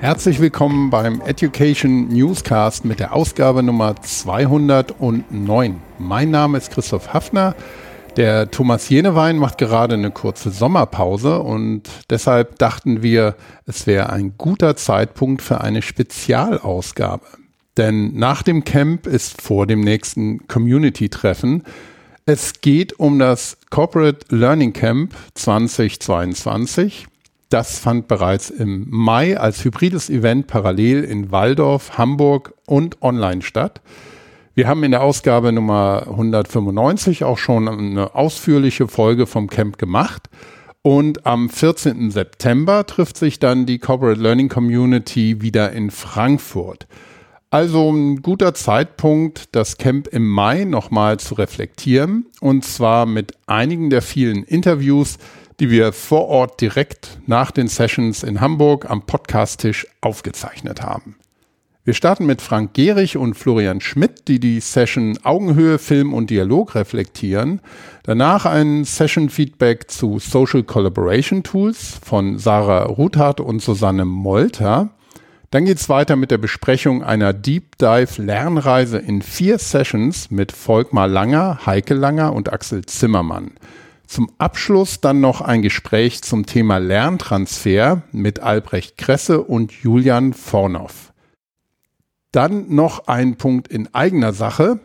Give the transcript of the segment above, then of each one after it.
Herzlich willkommen beim Education Newscast mit der Ausgabe Nummer 209. Mein Name ist Christoph Hafner. Der Thomas Jenewein macht gerade eine kurze Sommerpause und deshalb dachten wir, es wäre ein guter Zeitpunkt für eine Spezialausgabe. Denn nach dem Camp ist vor dem nächsten Community-Treffen. Es geht um das Corporate Learning Camp 2022. Das fand bereits im Mai als hybrides Event parallel in Waldorf, Hamburg und online statt. Wir haben in der Ausgabe Nummer 195 auch schon eine ausführliche Folge vom Camp gemacht. Und am 14. September trifft sich dann die Corporate Learning Community wieder in Frankfurt. Also ein guter Zeitpunkt, das Camp im Mai nochmal zu reflektieren. Und zwar mit einigen der vielen Interviews, die wir vor Ort direkt nach den Sessions in Hamburg am Podcasttisch aufgezeichnet haben. Wir starten mit Frank Gehrig und Florian Schmidt, die die Session Augenhöhe, Film und Dialog reflektieren. Danach ein Session-Feedback zu Social Collaboration Tools von Sarah Ruthardt und Susanne Molter. Dann geht's weiter mit der Besprechung einer Deep Dive Lernreise in vier Sessions mit Volkmar Langer, Heike Langer und Axel Zimmermann. Zum Abschluss dann noch ein Gespräch zum Thema Lerntransfer mit Albrecht Kresse und Julian Vornoff. Dann noch ein Punkt in eigener Sache.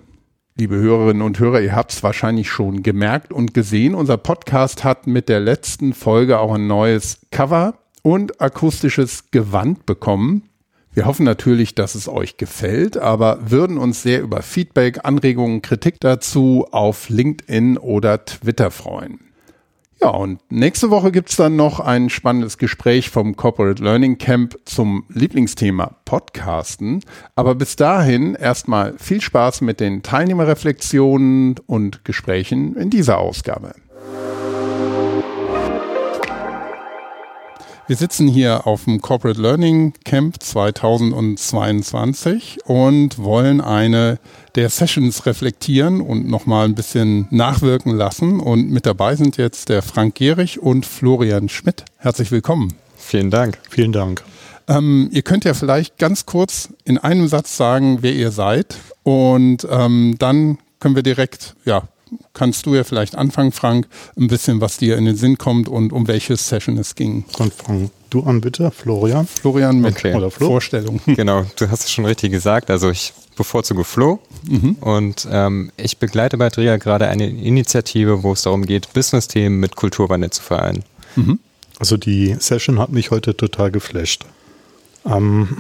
Liebe Hörerinnen und Hörer, ihr habt es wahrscheinlich schon gemerkt und gesehen. Unser Podcast hat mit der letzten Folge auch ein neues Cover und akustisches Gewand bekommen. Wir hoffen natürlich, dass es euch gefällt, aber würden uns sehr über Feedback, Anregungen, Kritik dazu auf LinkedIn oder Twitter freuen. Ja, und nächste Woche gibt's dann noch ein spannendes Gespräch vom Corporate Learning Camp zum Lieblingsthema Podcasten. Aber bis dahin erstmal viel Spaß mit den Teilnehmerreflexionen und Gesprächen in dieser Ausgabe. Wir sitzen hier auf dem Corporate Learning Camp 2022 und wollen eine der Sessions reflektieren und nochmal ein bisschen nachwirken lassen. Und mit dabei sind jetzt der Frank Gehrig und Florian Schmidt. Herzlich willkommen. Vielen Dank. Vielen Dank. Ähm, ihr könnt ja vielleicht ganz kurz in einem Satz sagen, wer ihr seid. Und ähm, dann können wir direkt ja, kannst du ja vielleicht anfangen, Frank, ein bisschen, was dir in den Sinn kommt und um welche Session es ging. Und fang du an bitte, Florian. Florian mit okay. oder Flo? Vorstellung. Genau, du hast es schon richtig gesagt. Also ich bevorzuge Flo mhm. und ähm, ich begleite bei Drea gerade eine Initiative, wo es darum geht, Business-Themen mit Kulturwandel zu vereinen. Mhm. Also die Session hat mich heute total geflasht. Ähm,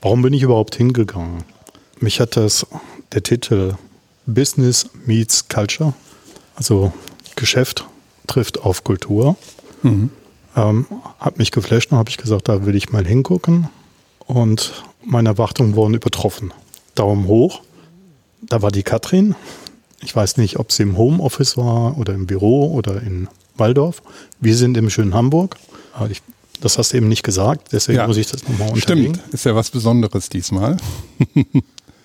warum bin ich überhaupt hingegangen? Mich hat das, der Titel Business meets Culture, also Geschäft trifft auf Kultur. Mhm. Ähm, hat mich geflasht und habe ich gesagt, da will ich mal hingucken. Und meine Erwartungen wurden übertroffen. Daumen hoch. Da war die Katrin. Ich weiß nicht, ob sie im Homeoffice war oder im Büro oder in Waldorf. Wir sind im schönen Hamburg. Ich, das hast du eben nicht gesagt, deswegen ja. muss ich das nochmal unterlegen. Stimmt, ist ja was Besonderes diesmal.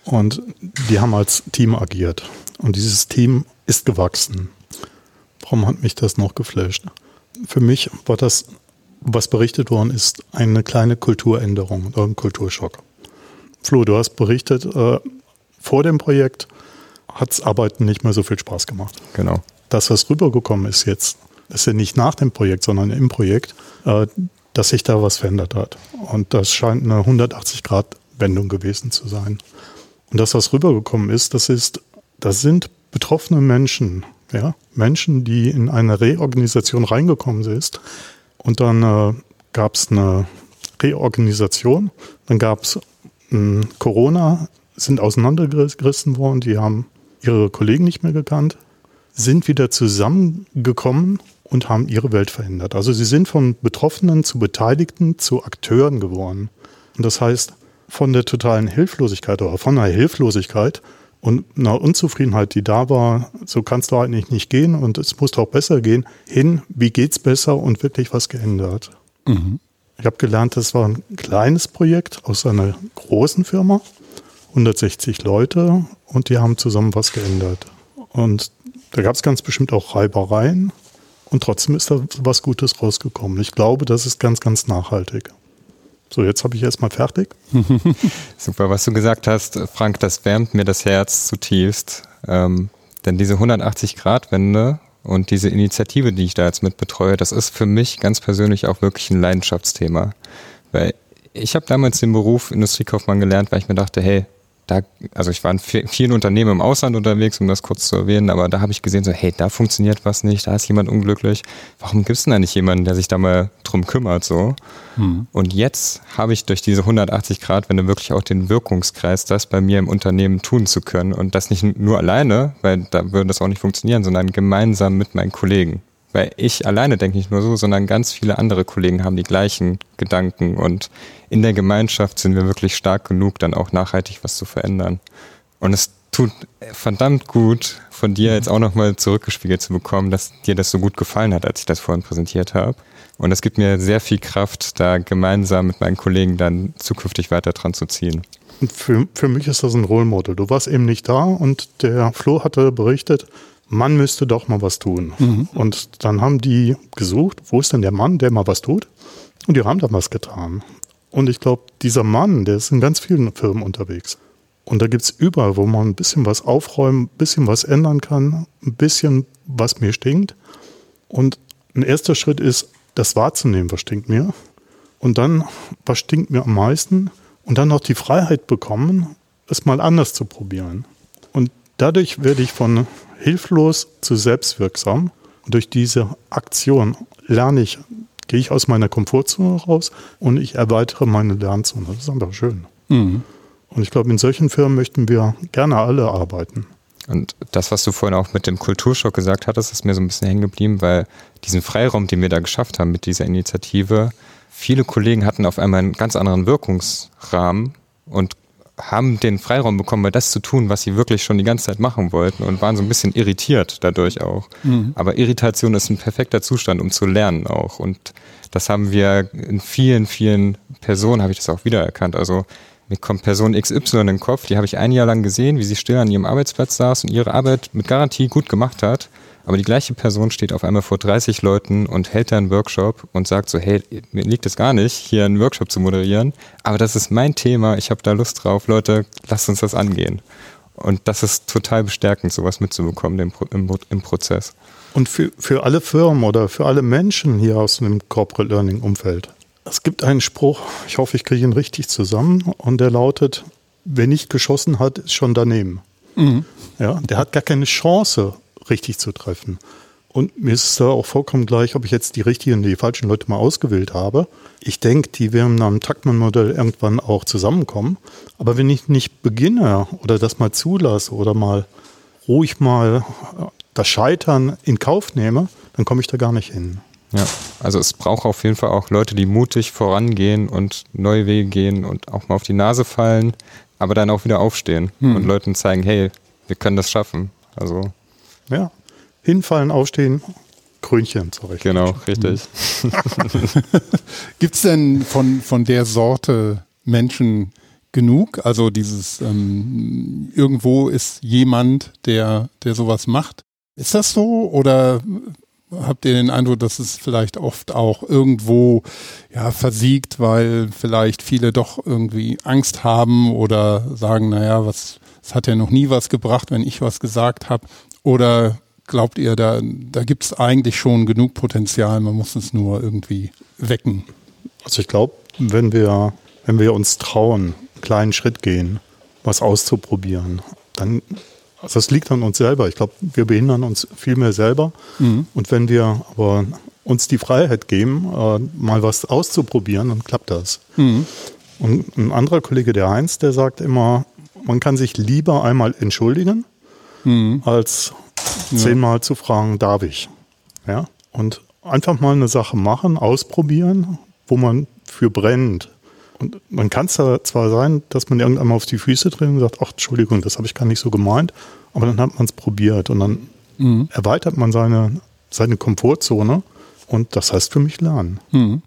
Und die haben als Team agiert. Und dieses Team ist gewachsen. Warum hat mich das noch geflasht? Für mich war das, was berichtet worden ist, eine kleine Kulturänderung oder ein Kulturschock. Flo, du hast berichtet, äh, vor dem Projekt hat das Arbeiten nicht mehr so viel Spaß gemacht. Genau. Das, was rübergekommen ist jetzt, ist ja nicht nach dem Projekt, sondern im Projekt, äh, dass sich da was verändert hat. Und das scheint eine 180-Grad-Wendung gewesen zu sein. Und das, was rübergekommen ist, das ist, das sind betroffene Menschen, ja, Menschen, die in eine Reorganisation reingekommen sind. Und dann äh, gab es eine Reorganisation, dann gab es äh, Corona, sind auseinandergerissen worden, die haben ihre Kollegen nicht mehr gekannt, sind wieder zusammengekommen und haben ihre Welt verändert. Also sie sind von Betroffenen zu Beteiligten zu Akteuren geworden. Und das heißt, von der totalen Hilflosigkeit oder von einer Hilflosigkeit und einer Unzufriedenheit, die da war, so kannst du eigentlich nicht gehen und es muss doch besser gehen, hin, wie geht's besser und wirklich was geändert. Mhm. Ich habe gelernt, das war ein kleines Projekt aus einer großen Firma, 160 Leute und die haben zusammen was geändert. Und da gab es ganz bestimmt auch Reibereien und trotzdem ist da was Gutes rausgekommen. Ich glaube, das ist ganz, ganz nachhaltig. So, jetzt habe ich erstmal fertig. Super, was du gesagt hast, Frank, das wärmt mir das Herz zutiefst. Ähm, denn diese 180-Grad-Wende und diese Initiative, die ich da jetzt mit betreue, das ist für mich ganz persönlich auch wirklich ein Leidenschaftsthema. Weil ich habe damals den Beruf Industriekaufmann gelernt, weil ich mir dachte, hey, da, also ich war in vielen Unternehmen im Ausland unterwegs, um das kurz zu erwähnen, aber da habe ich gesehen, so, hey, da funktioniert was nicht, da ist jemand unglücklich. Warum gibt es denn da nicht jemanden, der sich da mal drum kümmert? So? Hm. Und jetzt habe ich durch diese 180 Grad, wenn du wirklich auch den Wirkungskreis, das bei mir im Unternehmen tun zu können und das nicht nur alleine, weil da würde das auch nicht funktionieren, sondern gemeinsam mit meinen Kollegen. Weil ich alleine denke nicht nur so, sondern ganz viele andere Kollegen haben die gleichen Gedanken und in der Gemeinschaft sind wir wirklich stark genug, dann auch nachhaltig was zu verändern. Und es tut verdammt gut, von dir jetzt auch nochmal zurückgespiegelt zu bekommen, dass dir das so gut gefallen hat, als ich das vorhin präsentiert habe. Und es gibt mir sehr viel Kraft, da gemeinsam mit meinen Kollegen dann zukünftig weiter dran zu ziehen. Für, für mich ist das ein Role Model. Du warst eben nicht da und der Flo hatte berichtet, man müsste doch mal was tun. Mhm. Und dann haben die gesucht, wo ist denn der Mann, der mal was tut? Und die haben dann was getan. Und ich glaube, dieser Mann, der ist in ganz vielen Firmen unterwegs. Und da gibt es überall, wo man ein bisschen was aufräumen, ein bisschen was ändern kann, ein bisschen was mir stinkt. Und ein erster Schritt ist, das wahrzunehmen, was stinkt mir. Und dann, was stinkt mir am meisten? Und dann noch die Freiheit bekommen, es mal anders zu probieren. Und dadurch werde ich von hilflos zu selbstwirksam. Und durch diese Aktion lerne ich, gehe ich aus meiner Komfortzone raus und ich erweitere meine Lernzone. Das ist einfach schön. Mhm. Und ich glaube, in solchen Firmen möchten wir gerne alle arbeiten. Und das, was du vorhin auch mit dem Kulturschock gesagt hattest, ist mir so ein bisschen hängen geblieben, weil diesen Freiraum, den wir da geschafft haben mit dieser Initiative, viele Kollegen hatten auf einmal einen ganz anderen Wirkungsrahmen und haben den Freiraum bekommen, mal das zu tun, was sie wirklich schon die ganze Zeit machen wollten und waren so ein bisschen irritiert dadurch auch. Mhm. Aber Irritation ist ein perfekter Zustand, um zu lernen auch. Und das haben wir in vielen, vielen Personen, habe ich das auch wiedererkannt. Also mir kommt Person XY in den Kopf, die habe ich ein Jahr lang gesehen, wie sie still an ihrem Arbeitsplatz saß und ihre Arbeit mit Garantie gut gemacht hat. Aber die gleiche Person steht auf einmal vor 30 Leuten und hält da einen Workshop und sagt so, hey, mir liegt es gar nicht, hier einen Workshop zu moderieren, aber das ist mein Thema, ich habe da Lust drauf, Leute, lasst uns das angehen. Und das ist total bestärkend, sowas mitzubekommen im, im, im Prozess. Und für, für alle Firmen oder für alle Menschen hier aus dem Corporate Learning Umfeld. Es gibt einen Spruch, ich hoffe, ich kriege ihn richtig zusammen, und der lautet, wer nicht geschossen hat, ist schon daneben. Mhm. Ja, der hat gar keine Chance, richtig zu treffen. Und mir ist es da auch vollkommen gleich, ob ich jetzt die richtigen und die falschen Leute mal ausgewählt habe. Ich denke, die werden nach dem Taktmann-Modell irgendwann auch zusammenkommen. Aber wenn ich nicht beginne oder das mal zulasse oder mal ruhig mal das Scheitern in Kauf nehme, dann komme ich da gar nicht hin. Ja, also es braucht auf jeden Fall auch Leute, die mutig vorangehen und neue Wege gehen und auch mal auf die Nase fallen, aber dann auch wieder aufstehen hm. und Leuten zeigen, hey, wir können das schaffen. Also ja. Hinfallen, aufstehen, Krönchen zurecht. Genau, richtig. Gibt es denn von, von der Sorte Menschen genug? Also dieses ähm, irgendwo ist jemand, der, der sowas macht. Ist das so? Oder habt ihr den Eindruck, dass es vielleicht oft auch irgendwo ja versiegt, weil vielleicht viele doch irgendwie Angst haben oder sagen, naja, was, es hat ja noch nie was gebracht, wenn ich was gesagt habe. Oder glaubt ihr, da, da gibt es eigentlich schon genug Potenzial, man muss es nur irgendwie wecken? Also ich glaube, wenn wir, wenn wir uns trauen, einen kleinen Schritt gehen, was auszuprobieren, dann, also das liegt an uns selber. Ich glaube, wir behindern uns viel mehr selber. Mhm. Und wenn wir aber uns die Freiheit geben, äh, mal was auszuprobieren, dann klappt das. Mhm. Und ein anderer Kollege, der Heinz, der sagt immer, man kann sich lieber einmal entschuldigen, mhm. als zehnmal ja. zu fragen, darf ich? Ja? Und einfach mal eine Sache machen, ausprobieren, wo man für brennt. Und man kann es da zwar sein, dass man irgendwann mal auf die Füße tritt und sagt, ach, Entschuldigung, das habe ich gar nicht so gemeint, aber dann hat man es probiert und dann mhm. erweitert man seine, seine Komfortzone und das heißt für mich lernen. Mhm.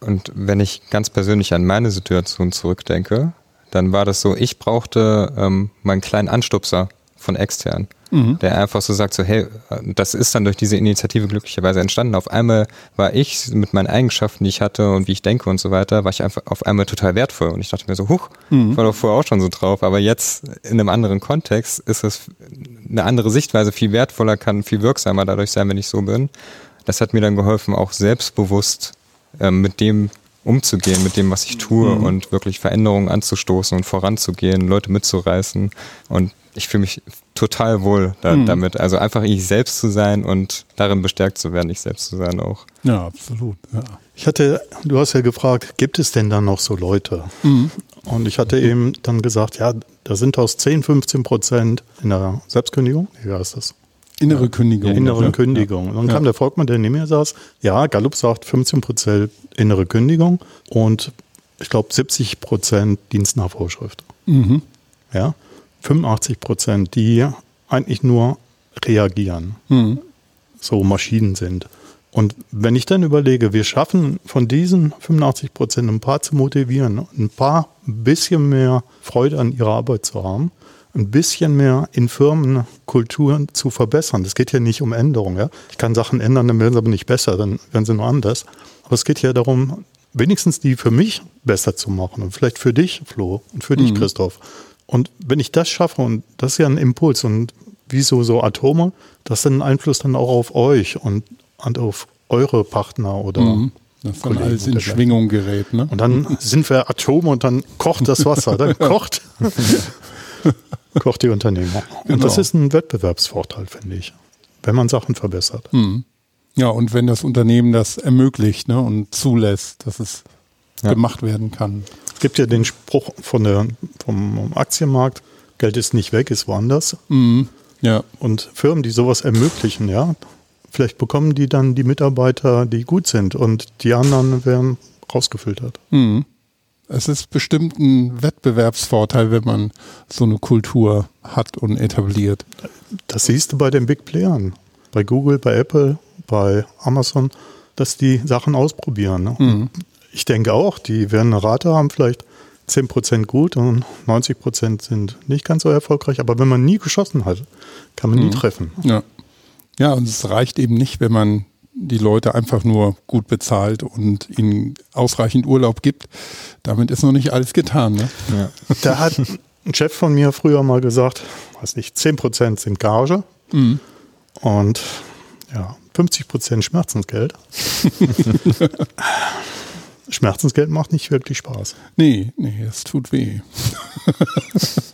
Und wenn ich ganz persönlich an meine Situation zurückdenke, dann war das so, ich brauchte ähm, meinen kleinen Anstupser von extern. mhm. der einfach so sagt, so hey, das ist dann durch diese Initiative glücklicherweise entstanden. Auf einmal war ich mit meinen Eigenschaften, die ich hatte und wie ich denke und so weiter, war ich einfach auf einmal total wertvoll. Und ich dachte mir so, huch, mhm. war doch vorher auch schon so drauf. Aber jetzt in einem anderen Kontext ist es eine andere Sichtweise, viel wertvoller, kann viel wirksamer dadurch sein, wenn ich so bin. Das hat mir dann geholfen, auch selbstbewusst ähm, mit dem umzugehen, mit dem, was ich tue mhm. und wirklich Veränderungen anzustoßen und voranzugehen, Leute mitzureißen. Und ich fühle mich total wohl da, mhm. damit. Also einfach ich selbst zu sein und darin bestärkt zu werden, ich selbst zu sein auch. Ja, absolut. Ja. Ich hatte, du hast ja gefragt, gibt es denn dann noch so Leute? Mhm. Und ich hatte eben dann gesagt, ja, da sind aus 10, 15 Prozent in der Selbstkündigung, wie heißt das? Innere Kündigung. Ja, innere ja. Kündigung. Und dann ja. kam der Volkmann, der neben mir saß, ja, Gallup sagt 15 Prozent innere Kündigung und ich glaube 70 Prozent Dienstnachvorschrift. Mhm. Ja, 85 Prozent, die eigentlich nur reagieren, mhm. so Maschinen sind. Und wenn ich dann überlege, wir schaffen von diesen 85 Prozent ein paar zu motivieren, ein paar ein bisschen mehr Freude an ihrer Arbeit zu haben, ein bisschen mehr in Firmenkulturen zu verbessern. Es geht ja nicht um Änderungen. Ja? Ich kann Sachen ändern, dann werden sie aber nicht besser, dann werden sie nur anders. Aber es geht ja darum, wenigstens die für mich besser zu machen und vielleicht für dich, Flo, und für dich, mhm. Christoph. Und wenn ich das schaffe, und das ist ja ein Impuls, und wie so, Atome, das einen Einfluss dann auch auf euch und, und auf eure Partner oder mhm. Das dann alles in Schwingung gerät. Ne? Und dann sind wir Atome und dann kocht das Wasser. Dann kocht, kocht die Unternehmung. Und genau. das ist ein Wettbewerbsvorteil, finde ich, wenn man Sachen verbessert. Mhm. Ja, und wenn das Unternehmen das ermöglicht ne, und zulässt, dass es ja. gemacht werden kann. Es gibt ja den Spruch von der, vom Aktienmarkt, Geld ist nicht weg, ist woanders. Mhm. Ja. Und Firmen, die sowas ermöglichen, ja, vielleicht bekommen die dann die Mitarbeiter, die gut sind und die anderen werden rausgefiltert. Mhm. Es ist bestimmt ein Wettbewerbsvorteil, wenn man so eine Kultur hat und etabliert. Das siehst du bei den Big Playern. Bei Google, bei Apple, bei Amazon, dass die Sachen ausprobieren. Ne? Mhm. Ich denke auch, die werden eine Rate haben, vielleicht 10% gut und 90% sind nicht ganz so erfolgreich. Aber wenn man nie geschossen hat, kann man mhm. nie treffen. Ja. ja, und es reicht eben nicht, wenn man die Leute einfach nur gut bezahlt und ihnen ausreichend Urlaub gibt. Damit ist noch nicht alles getan. Ne? Ja. Da hat ein Chef von mir früher mal gesagt, weiß nicht, 10% sind Gage mhm. und ja, 50% Schmerzensgeld. Schmerzensgeld macht nicht wirklich Spaß. Nee, nee, es tut weh.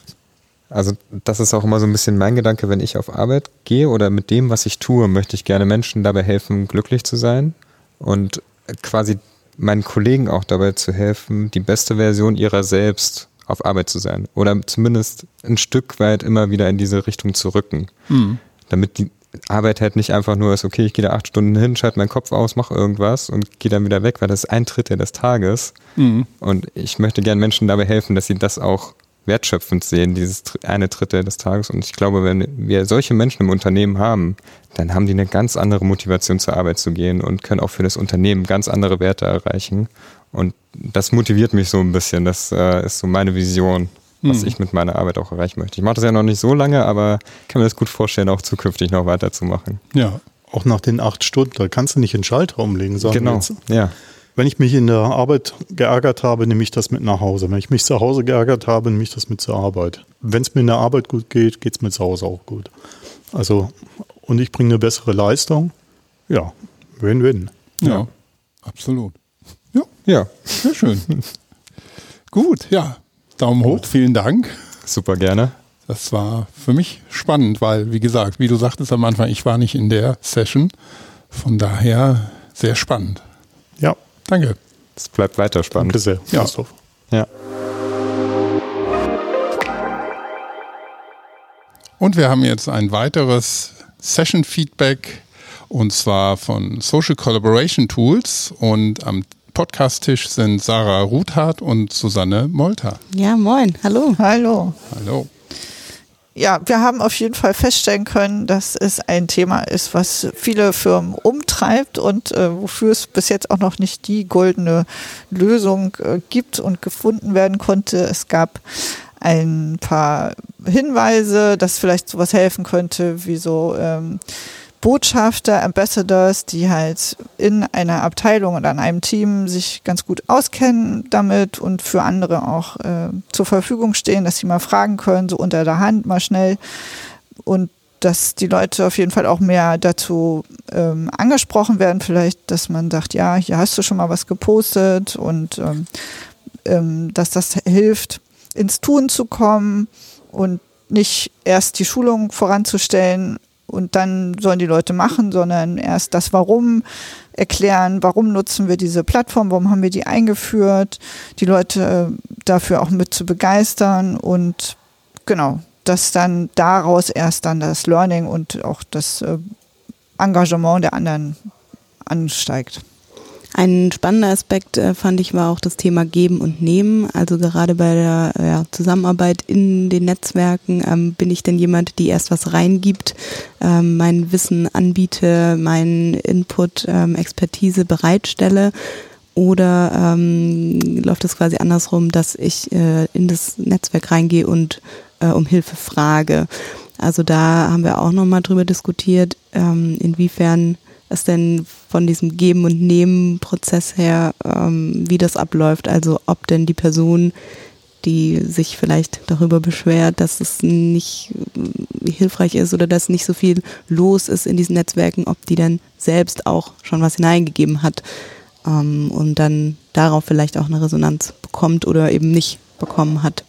Also das ist auch immer so ein bisschen mein Gedanke, wenn ich auf Arbeit gehe oder mit dem, was ich tue, möchte ich gerne Menschen dabei helfen, glücklich zu sein und quasi meinen Kollegen auch dabei zu helfen, die beste Version ihrer selbst auf Arbeit zu sein oder zumindest ein Stück weit immer wieder in diese Richtung zu rücken, mhm. damit die Arbeit halt nicht einfach nur ist, okay, ich gehe da acht Stunden hin, schalte meinen Kopf aus, mache irgendwas und gehe dann wieder weg, weil das ist ein Drittel des Tages. Mhm. Und ich möchte gerne Menschen dabei helfen, dass sie das auch wertschöpfend sehen, dieses eine Drittel des Tages. Und ich glaube, wenn wir solche Menschen im Unternehmen haben, dann haben die eine ganz andere Motivation zur Arbeit zu gehen und können auch für das Unternehmen ganz andere Werte erreichen. Und das motiviert mich so ein bisschen. Das äh, ist so meine Vision was hm. ich mit meiner Arbeit auch erreichen möchte. Ich mache das ja noch nicht so lange, aber kann mir das gut vorstellen, auch zukünftig noch weiterzumachen. Ja, auch nach den acht Stunden, da kannst du nicht in Schalter umlegen, sondern genau. Jetzt, ja. Wenn ich mich in der Arbeit geärgert habe, nehme ich das mit nach Hause. Wenn ich mich zu Hause geärgert habe, nehme ich das mit zur Arbeit. Wenn es mir in der Arbeit gut geht, geht es mir zu Hause auch gut. Also, und ich bringe eine bessere Leistung. Ja, Win-Win. Ja, ja, absolut. Ja, ja. sehr schön. gut, ja. Daumen hoch, vielen Dank. Super gerne. Das war für mich spannend, weil, wie gesagt, wie du sagtest am Anfang, ich war nicht in der Session. Von daher sehr spannend. Ja. Danke. Es bleibt weiter spannend. Danke sehr. Ja. ja. Und wir haben jetzt ein weiteres Session-Feedback und zwar von Social Collaboration Tools und am Podcast-Tisch sind Sarah Ruthardt und Susanne Molter. Ja, moin. Hallo. Hallo. Hallo. Ja, wir haben auf jeden Fall feststellen können, dass es ein Thema ist, was viele Firmen umtreibt und äh, wofür es bis jetzt auch noch nicht die goldene Lösung äh, gibt und gefunden werden konnte. Es gab ein paar Hinweise, dass vielleicht sowas helfen könnte, wie so ähm, Botschafter, Ambassadors, die halt in einer Abteilung oder in einem Team sich ganz gut auskennen damit und für andere auch äh, zur Verfügung stehen, dass sie mal fragen können, so unter der Hand mal schnell. Und dass die Leute auf jeden Fall auch mehr dazu ähm, angesprochen werden, vielleicht, dass man sagt, ja, hier hast du schon mal was gepostet und ähm, ähm, dass das hilft, ins Tun zu kommen und nicht erst die Schulung voranzustellen und dann sollen die Leute machen, sondern erst das Warum erklären, warum nutzen wir diese Plattform, warum haben wir die eingeführt, die Leute äh, dafür auch mit zu begeistern. Und genau, dass dann daraus erst dann das Learning und auch das äh, Engagement der anderen ansteigt. Ein spannender Aspekt äh, fand ich war auch das Thema Geben und Nehmen. Also gerade bei der ja, Zusammenarbeit in den Netzwerken ähm, bin ich denn jemand, die erst was reingibt, ähm, mein Wissen anbiete, meinen Input, ähm, Expertise bereitstelle. Oder ähm, läuft es quasi andersrum, dass ich äh, in das Netzwerk reingehe und äh, um Hilfe frage? Also da haben wir auch nochmal drüber diskutiert, ähm, inwiefern es denn von diesem Geben- und Nehmen-Prozess her, ähm, wie das abläuft. Also ob denn die Person, die sich vielleicht darüber beschwert, dass es nicht äh, hilfreich ist oder dass nicht so viel los ist in diesen Netzwerken, ob die dann selbst auch schon was hineingegeben hat ähm, und dann darauf vielleicht auch eine Resonanz bekommt oder eben nicht bekommen hat.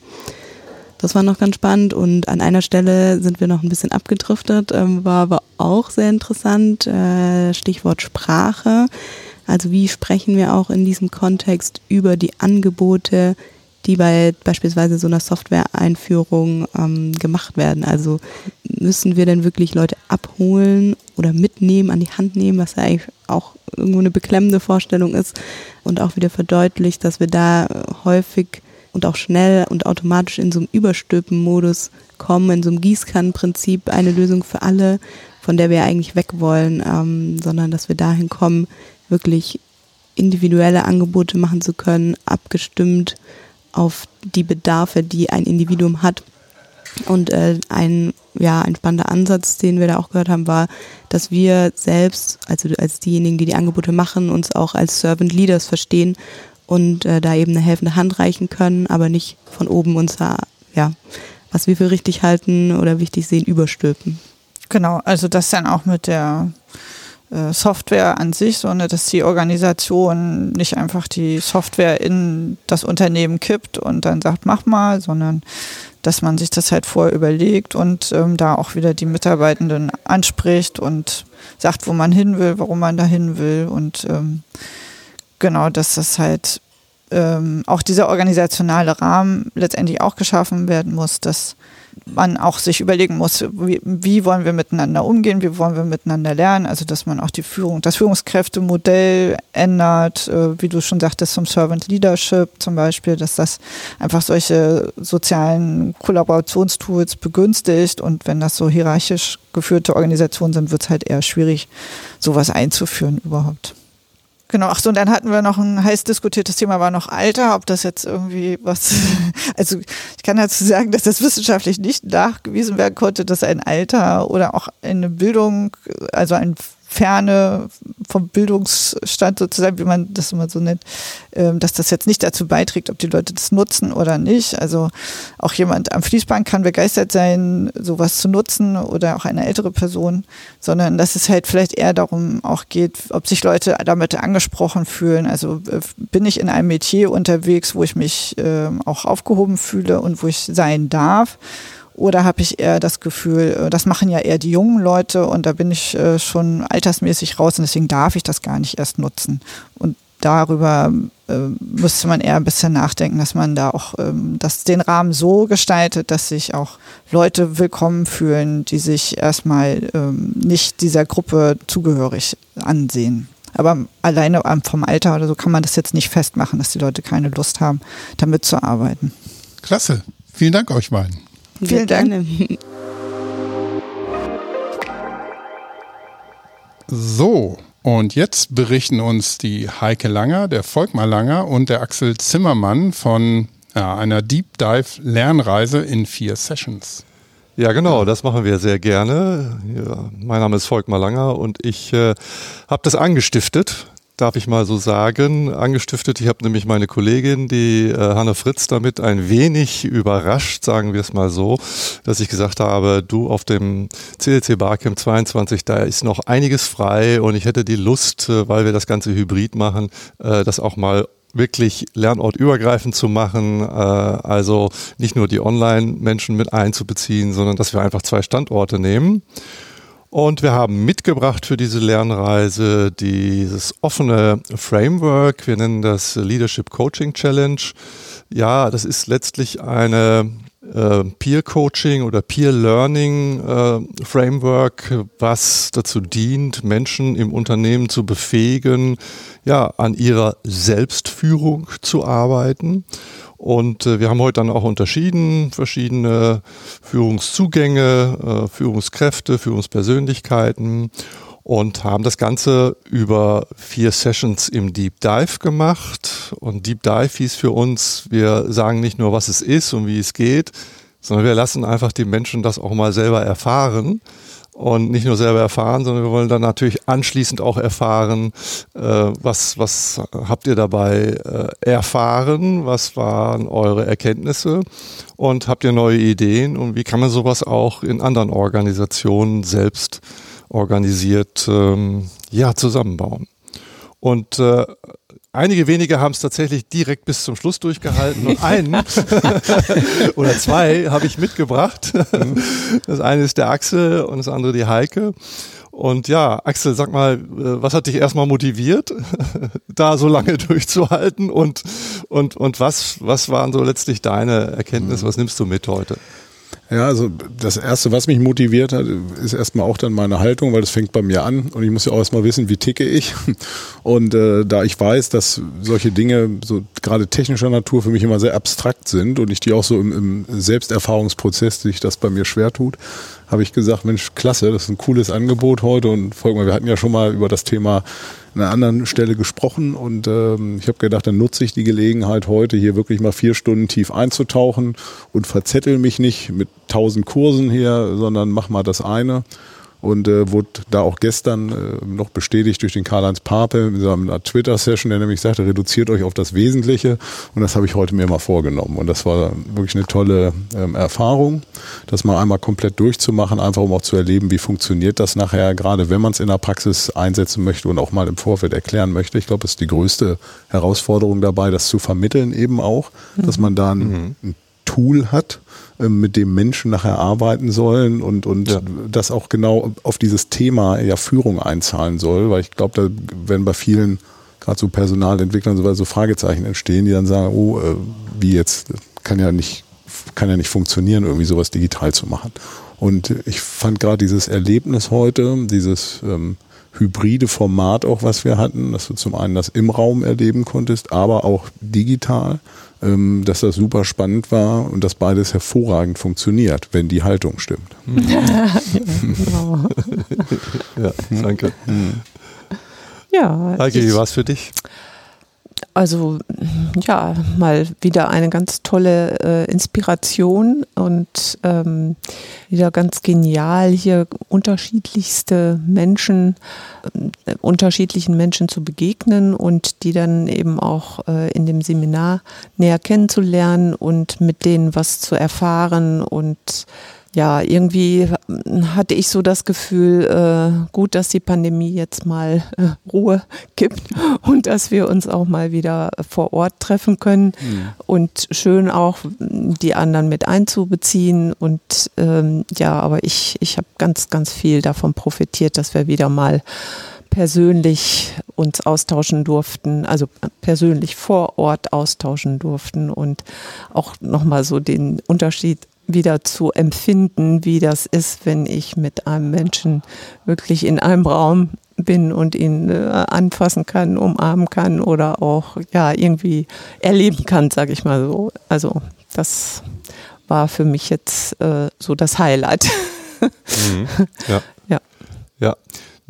Das war noch ganz spannend und an einer Stelle sind wir noch ein bisschen abgedriftet, ähm, war aber auch sehr interessant. Äh, Stichwort Sprache. Also wie sprechen wir auch in diesem Kontext über die Angebote, die bei beispielsweise so einer Software-Einführung ähm, gemacht werden. Also müssen wir denn wirklich Leute abholen oder mitnehmen, an die Hand nehmen, was ja eigentlich auch irgendwo eine beklemmende Vorstellung ist und auch wieder verdeutlicht, dass wir da häufig und auch schnell und automatisch in so einem Überstülpen-Modus kommen, in so einem Gießkannenprinzip eine Lösung für alle, von der wir eigentlich weg wollen, ähm, sondern dass wir dahin kommen, wirklich individuelle Angebote machen zu können, abgestimmt auf die Bedarfe, die ein Individuum hat. Und äh, ein, ja, ein spannender Ansatz, den wir da auch gehört haben, war, dass wir selbst, also als diejenigen, die die Angebote machen, uns auch als Servant Leaders verstehen und äh, da eben eine helfende Hand reichen können, aber nicht von oben unser, ja, was wir für richtig halten oder wichtig sehen, überstülpen. Genau, also das dann auch mit der äh, Software an sich, sondern dass die Organisation nicht einfach die Software in das Unternehmen kippt und dann sagt, mach mal, sondern dass man sich das halt vorher überlegt und ähm, da auch wieder die Mitarbeitenden anspricht und sagt, wo man hin will, warum man da hin will und ähm, genau, dass das halt ähm, auch dieser organisationale Rahmen letztendlich auch geschaffen werden muss, dass man auch sich überlegen muss, wie, wie, wollen wir miteinander umgehen, wie wollen wir miteinander lernen, also dass man auch die Führung, das Führungskräftemodell ändert, äh, wie du schon sagtest, zum Servant Leadership zum Beispiel, dass das einfach solche sozialen Kollaborationstools begünstigt und wenn das so hierarchisch geführte Organisationen sind, wird es halt eher schwierig, sowas einzuführen überhaupt. Genau, ach so, und dann hatten wir noch ein heiß diskutiertes Thema, war noch Alter, ob das jetzt irgendwie was, also ich kann dazu sagen, dass das wissenschaftlich nicht nachgewiesen werden konnte, dass ein Alter oder auch eine Bildung, also ein Ferne vom Bildungsstand sozusagen, wie man das immer so nennt, ähm, dass das jetzt nicht dazu beiträgt, ob die Leute das nutzen oder nicht. Also auch jemand am Fließband kann begeistert sein, sowas zu nutzen oder auch eine ältere Person, sondern dass es halt vielleicht eher darum auch geht, ob sich Leute damit angesprochen fühlen. Also äh, bin ich in einem Metier unterwegs, wo ich mich ähm, auch aufgehoben fühle und wo ich sein darf oder habe ich eher das Gefühl, äh, das machen ja eher die jungen Leute und da bin ich äh, schon altersmäßig raus und deswegen darf ich das gar nicht erst nutzen. Und darüber äh, müsste man eher ein bisschen nachdenken, dass man da auch ähm, dass den Rahmen so gestaltet, dass sich auch Leute willkommen fühlen, die sich erstmal ähm, nicht dieser Gruppe zugehörig ansehen. Aber alleine vom Alter oder so kann man das jetzt nicht festmachen, dass die Leute keine Lust haben, damit zu arbeiten. Klasse. Vielen Dank euch beiden. Vielen Dank. So, und jetzt berichten uns die Heike Langer, der Volkmar Langer und der Axel Zimmermann von Ja, einer Deep Dive Lernreise in vier Sessions. Ja, genau, das machen wir sehr gerne. Ja, mein Name ist Volkmar Langer und ich äh, habe das angestiftet darf ich mal so sagen, angestiftet. Ich habe nämlich meine Kollegin, die äh, Hanne Fritz, damit ein wenig überrascht, sagen wir es mal so, dass ich gesagt habe, du auf dem CLC Barcamp 22, da ist noch einiges frei und ich hätte die Lust, äh, weil wir das Ganze hybrid machen, äh, das auch mal wirklich lernortübergreifend zu machen, äh, also nicht nur die Online-Menschen mit einzubeziehen, sondern dass wir einfach zwei Standorte nehmen und wir haben mitgebracht für diese Lernreise dieses offene Framework. Wir nennen das Leadership Coaching Challenge. Ja, das ist letztlich eine äh, Peer Coaching oder Peer Learning äh, Framework, was dazu dient, Menschen im Unternehmen zu befähigen, ja, an ihrer Selbstführung zu arbeiten und äh, wir haben heute dann auch unterschieden, verschiedene Führungszugänge, äh, Führungskräfte, Führungspersönlichkeiten und haben das Ganze über vier Sessions im Deep Dive gemacht. Und Deep Dive hieß für uns, wir sagen nicht nur, was es ist und wie es geht, sondern wir lassen einfach die Menschen das auch mal selber erfahren und nicht nur selber erfahren, sondern wir wollen dann natürlich anschließend auch erfahren, äh, was, was habt ihr dabei äh, erfahren, was waren eure Erkenntnisse? Und habt ihr neue Ideen? Und wie kann man sowas auch in anderen Organisationen selbst organisiert ähm, ja, zusammenbauen. Und äh, Einige wenige haben es tatsächlich direkt bis zum Schluss durchgehalten und einen oder zwei habe ich mitgebracht. Das eine ist der Axel und das andere die Heike. Und ja, Axel, sag mal, äh, was hat dich erstmal motiviert, da so lange durchzuhalten und, und, und was, was waren so letztlich deine Erkenntnisse? Was nimmst du mit heute? Ja, also das Erste, was mich motiviert hat, ist erstmal auch dann meine Haltung, weil das fängt bei mir an und ich muss ja auch erstmal wissen, wie ticke ich. Und äh, da ich weiß, dass solche Dinge, so gerade technischer Natur, für mich immer sehr abstrakt sind und ich die auch so im, im Selbsterfahrungsprozess, sich das bei mir schwer tut, habe ich gesagt, Mensch, klasse, das ist ein cooles Angebot heute. Und folgt mal, wir hatten ja schon mal über das Thema an einer anderen Stelle gesprochen. Und ähm, ich habe gedacht, dann nutze ich die Gelegenheit heute hier wirklich mal vier Stunden tief einzutauchen und verzettel mich nicht mit tausend Kursen hier, sondern mach mal das eine und äh, wurde da auch gestern äh, noch bestätigt durch den Karl-Heinz Pape in seiner Twitter-Session, der nämlich sagte, reduziert euch auf das Wesentliche und das habe ich heute mir mal vorgenommen und das war wirklich eine tolle ähm, Erfahrung, das mal einmal komplett durchzumachen, einfach um auch zu erleben, wie funktioniert das nachher, gerade wenn man es in der Praxis einsetzen möchte und auch mal im Vorfeld erklären möchte. Ich glaube, das ist die größte Herausforderung dabei, das zu vermitteln eben auch, mhm. dass man da ein, mhm. ein Tool hat, mit dem Menschen nachher arbeiten sollen und, und ja. das auch genau auf dieses Thema ja Führung einzahlen soll, weil ich glaube, da werden bei vielen gerade so Personalentwicklern so, so Fragezeichen entstehen, die dann sagen, oh, äh, wie jetzt, kann ja nicht, kann ja nicht funktionieren, irgendwie sowas digital zu machen. Und ich fand gerade dieses Erlebnis heute, dieses ähm, hybride Format auch, was wir hatten, dass du zum einen das im Raum erleben konntest, aber auch digital, ähm, dass das super spannend war und dass beides hervorragend funktioniert, wenn die Haltung stimmt. ja, danke. Ja, Heike, wie war es für dich? Also ja, mal wieder eine ganz tolle äh, Inspiration und ähm, wieder ganz genial, hier unterschiedlichste Menschen, äh, unterschiedlichen Menschen zu begegnen und die dann eben auch äh, in dem Seminar näher kennenzulernen und mit denen was zu erfahren und ja, irgendwie hatte ich so das Gefühl, äh, gut, dass die Pandemie jetzt mal äh, Ruhe gibt und dass wir uns auch mal wieder vor Ort treffen können mhm. und schön auch die anderen mit einzubeziehen. Und ähm, ja, aber ich, ich habe ganz, ganz viel davon profitiert, dass wir wieder mal persönlich uns austauschen durften, also persönlich vor Ort austauschen durften und auch nochmal so den Unterschied wieder zu empfinden, wie das ist, wenn ich mit einem Menschen wirklich in einem Raum bin und ihn äh, anfassen kann, umarmen kann oder auch ja irgendwie erleben kann, sage ich mal so. Also das war für mich jetzt äh, so das Highlight. Mhm. Ja. ja. Ja.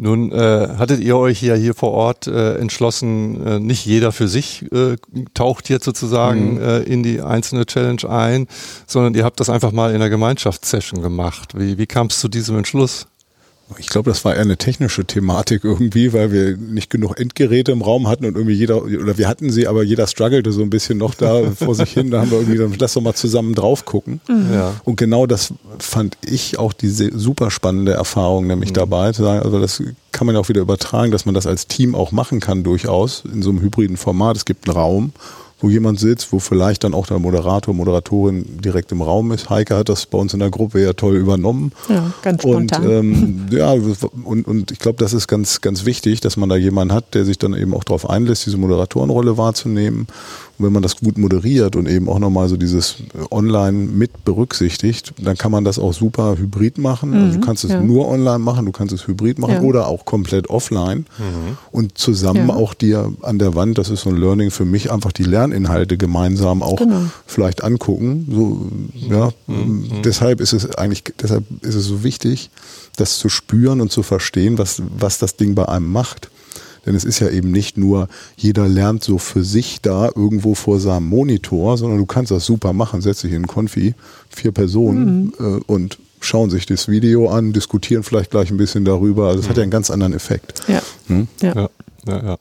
Nun äh, hattet ihr euch ja hier vor Ort äh, entschlossen, äh, nicht jeder für sich äh, taucht jetzt sozusagen mhm. äh, in die einzelne Challenge ein, sondern ihr habt das einfach mal in der Gemeinschaftssession gemacht. Wie, wie kam es zu diesem Entschluss? Ich glaube, das war eher eine technische Thematik irgendwie, weil wir nicht genug Endgeräte im Raum hatten und irgendwie jeder, oder wir hatten sie, aber jeder struggelte so ein bisschen noch da vor sich hin. Da haben wir irgendwie, dann lass doch mal zusammen drauf gucken. Mhm. Ja. Und genau das fand ich auch diese super spannende Erfahrung nämlich mhm. dabei, zu sagen, also das kann man auch wieder übertragen, dass man das als Team auch machen kann durchaus in so einem hybriden Format. Es gibt einen Raum wo jemand sitzt, wo vielleicht dann auch der Moderator, Moderatorin direkt im Raum ist. Heike hat das bei uns in der Gruppe ja toll übernommen. Ja, ganz spontan. Und, ähm, ja, und, und ich glaube, das ist ganz, ganz wichtig, dass man da jemanden hat, der sich dann eben auch darauf einlässt, diese Moderatorenrolle wahrzunehmen und wenn man das gut moderiert und eben auch nochmal so dieses Online mit berücksichtigt, dann kann man das auch super hybrid machen. Mhm, also du kannst es ja. nur online machen, du kannst es hybrid machen ja. oder auch komplett offline mhm. und zusammen ja. auch dir an der Wand, das ist so ein Learning für mich, einfach die Lerninhalte gemeinsam auch genau. vielleicht angucken. So, ja, mhm. mhm. deshalb ist es eigentlich, deshalb ist es so wichtig, das zu spüren und zu verstehen, was, was das Ding bei einem macht. Denn es ist ja eben nicht nur, jeder lernt so für sich da irgendwo vor seinem Monitor, sondern du kannst das super machen. Setz dich in Konfi, vier Personen mhm. äh, und schauen sich das Video an, diskutieren vielleicht gleich ein bisschen darüber. Also es mhm. hat ja einen ganz anderen Effekt. Ja. Hm? ja. ja, ja, ja.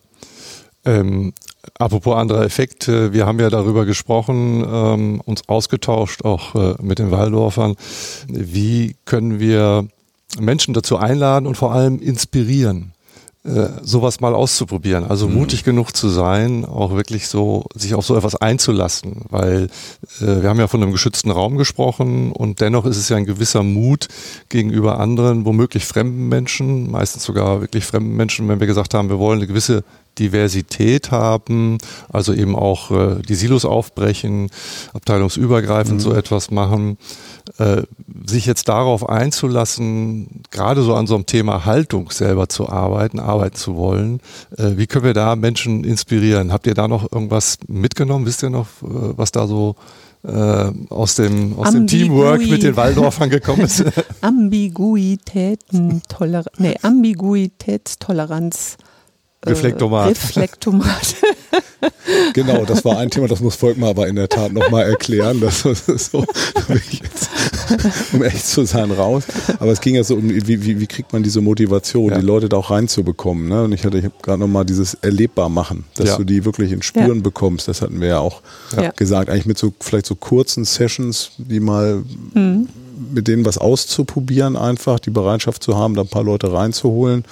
Ähm, apropos anderer Effekt, wir haben ja darüber gesprochen, ähm, uns ausgetauscht, auch äh, mit den Waldorfern. Wie können wir Menschen dazu einladen und vor allem inspirieren? Äh, sowas mal auszuprobieren. Also mhm. mutig genug zu sein, auch wirklich so, sich auf so etwas einzulassen, weil äh, wir haben ja von einem geschützten Raum gesprochen und dennoch ist es ja ein gewisser Mut gegenüber anderen, womöglich fremden Menschen, meistens sogar wirklich fremden Menschen, wenn wir gesagt haben, wir wollen eine gewisse Diversität haben, also eben auch äh, die Silos aufbrechen, abteilungsübergreifend mhm. so etwas machen. Äh, sich jetzt darauf einzulassen, gerade so an so einem Thema Haltung selber zu arbeiten, arbeiten zu wollen, äh, wie können wir da Menschen inspirieren? Habt ihr da noch irgendwas mitgenommen? Wisst ihr noch, äh, was da so äh, aus dem, aus dem Teamwork mit den Waldorfern gekommen ist? Ambiguitäten, nee, Ambiguitätstoleranz Reflektomat. Reflektomat. genau, das war ein Thema, das muss Volkmar aber in der Tat nochmal erklären. Das ist so, jetzt, um echt zu sein, raus. Aber es ging ja so um, wie, wie, wie kriegt man diese Motivation, ja. die Leute da auch reinzubekommen. Ne? Und ich hatte, ich habe gerade nochmal dieses erlebbar machen, dass ja. du die wirklich in Spüren ja. bekommst. Das hatten wir ja auch gesagt. Eigentlich mit so vielleicht so kurzen Sessions, die mal mhm. mit denen was auszuprobieren, einfach die Bereitschaft zu haben, da ein paar Leute reinzuholen